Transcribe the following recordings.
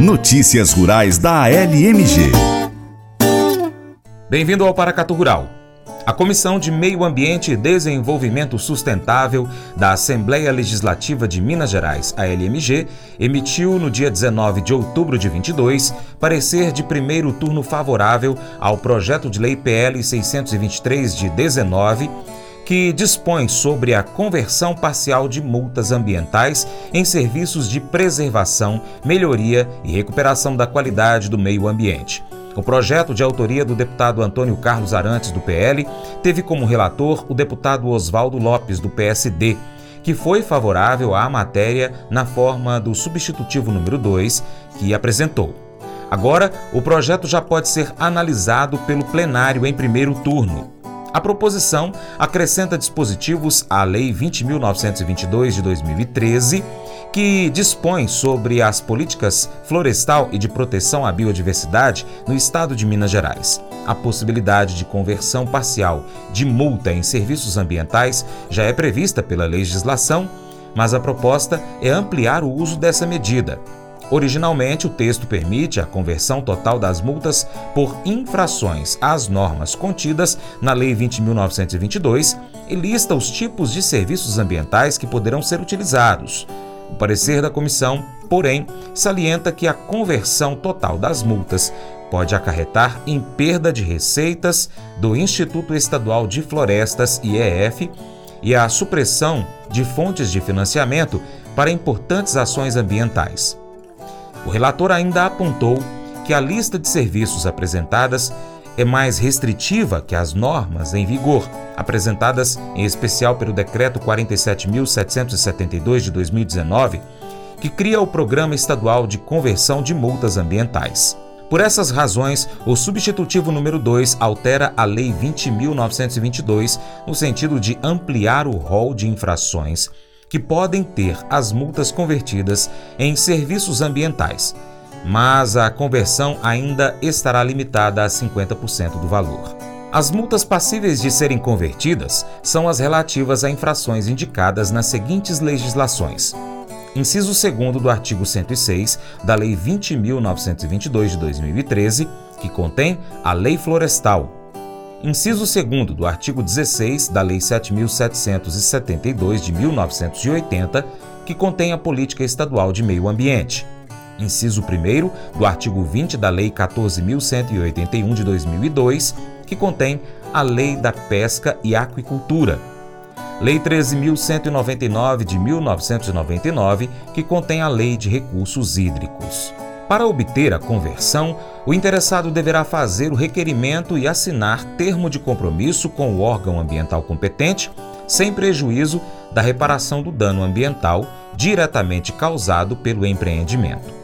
Notícias Rurais da ALMG. Bem-vindo ao Paracatu Rural. A Comissão de Meio Ambiente e Desenvolvimento Sustentável da Assembleia Legislativa de Minas Gerais, ALMG, emitiu no dia 19 de outubro de 22 parecer de primeiro turno favorável ao projeto de lei PL 623 de 19 que dispõe sobre a conversão parcial de multas ambientais em serviços de preservação, melhoria e recuperação da qualidade do meio ambiente. O projeto, de autoria do deputado Antônio Carlos Arantes, do PL, teve como relator o deputado Oswaldo Lopes, do PSD, que foi favorável à matéria na forma do substitutivo número 2 que apresentou. Agora, o projeto já pode ser analisado pelo plenário em primeiro turno. A proposição acrescenta dispositivos à Lei 20.922 de 2013, que dispõe sobre as políticas florestal e de proteção à biodiversidade no estado de Minas Gerais. A possibilidade de conversão parcial de multa em serviços ambientais já é prevista pela legislação, mas a proposta é ampliar o uso dessa medida, Originalmente, o texto permite a conversão total das multas por infrações às normas contidas na Lei 20.922 e lista os tipos de serviços ambientais que poderão ser utilizados. O parecer da comissão, porém, salienta que a conversão total das multas pode acarretar em perda de receitas do Instituto Estadual de Florestas, IEF, e a supressão de fontes de financiamento para importantes ações ambientais. O relator ainda apontou que a lista de serviços apresentadas é mais restritiva que as normas em vigor, apresentadas em especial pelo Decreto 47.772 de 2019, que cria o Programa Estadual de Conversão de Multas Ambientais. Por essas razões, o substitutivo número 2 altera a Lei 20.922 no sentido de ampliar o rol de infrações que podem ter as multas convertidas em serviços ambientais, mas a conversão ainda estará limitada a 50% do valor. As multas passíveis de serem convertidas são as relativas a infrações indicadas nas seguintes legislações. Inciso 2 do artigo 106 da Lei 20.922 de 2013, que contém a Lei Florestal, Inciso 2 do artigo 16 da Lei 7.772 de 1980, que contém a Política Estadual de Meio Ambiente. Inciso 1 do artigo 20 da Lei 14.181 de 2002, que contém a Lei da Pesca e Aquicultura. Lei 13.199 de 1999, que contém a Lei de Recursos Hídricos. Para obter a conversão, o interessado deverá fazer o requerimento e assinar termo de compromisso com o órgão ambiental competente, sem prejuízo da reparação do dano ambiental diretamente causado pelo empreendimento.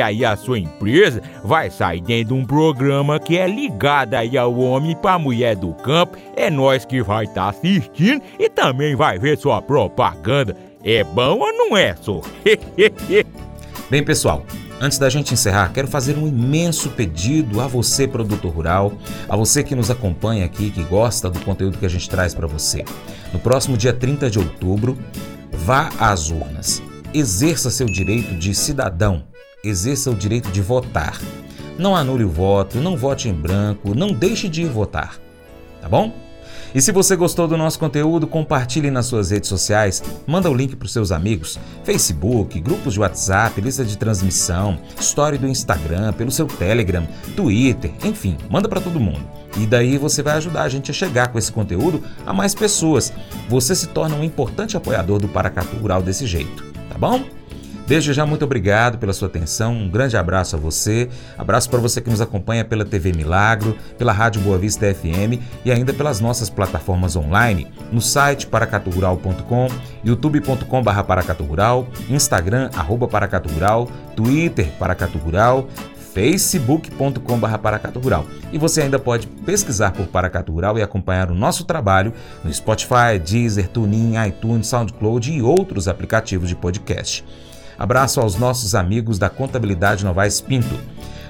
aí a sua empresa vai sair dentro de um programa que é ligado aí ao homem para mulher do campo. É nós que vai estar tá assistindo e também vai ver sua propaganda. É bom ou não é, só? Bem, pessoal, Antes da gente encerrar, quero fazer um imenso pedido a você, produtor rural, a você que nos acompanha aqui, que gosta do conteúdo que a gente traz para você. No próximo dia 30 de outubro, vá às urnas. Exerça seu direito de cidadão, exerça o direito de votar. Não anule o voto, não vote em branco, não deixe de ir votar. Tá bom? E se você gostou do nosso conteúdo, compartilhe nas suas redes sociais, manda o link para os seus amigos, Facebook, grupos de WhatsApp, lista de transmissão, story do Instagram, pelo seu Telegram, Twitter, enfim, manda para todo mundo. E daí você vai ajudar a gente a chegar com esse conteúdo a mais pessoas. Você se torna um importante apoiador do Paracatu Rural desse jeito, tá bom? Desde já, muito obrigado pela sua atenção. Um grande abraço a você. Abraço para você que nos acompanha pela TV Milagro, pela Rádio Boa Vista FM e ainda pelas nossas plataformas online, no site paracaturural.com, youtube.com.br paracaturural, Instagram, arroba paracaturural, Twitter, paracaturural, facebook.com.br Paracato Rural. E você ainda pode pesquisar por Paracato Rural e acompanhar o nosso trabalho no Spotify, Deezer, TuneIn, iTunes, SoundCloud e outros aplicativos de podcast. Abraço aos nossos amigos da Contabilidade Novaes Pinto.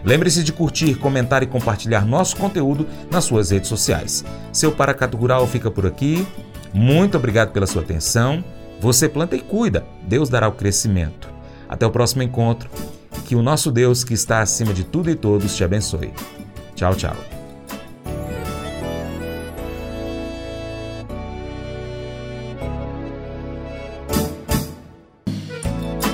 Lembre-se de curtir, comentar e compartilhar nosso conteúdo nas suas redes sociais. Seu Paracato Rural fica por aqui. Muito obrigado pela sua atenção. Você planta e cuida, Deus dará o crescimento. Até o próximo encontro. Que o nosso Deus, que está acima de tudo e todos, te abençoe. Tchau, tchau.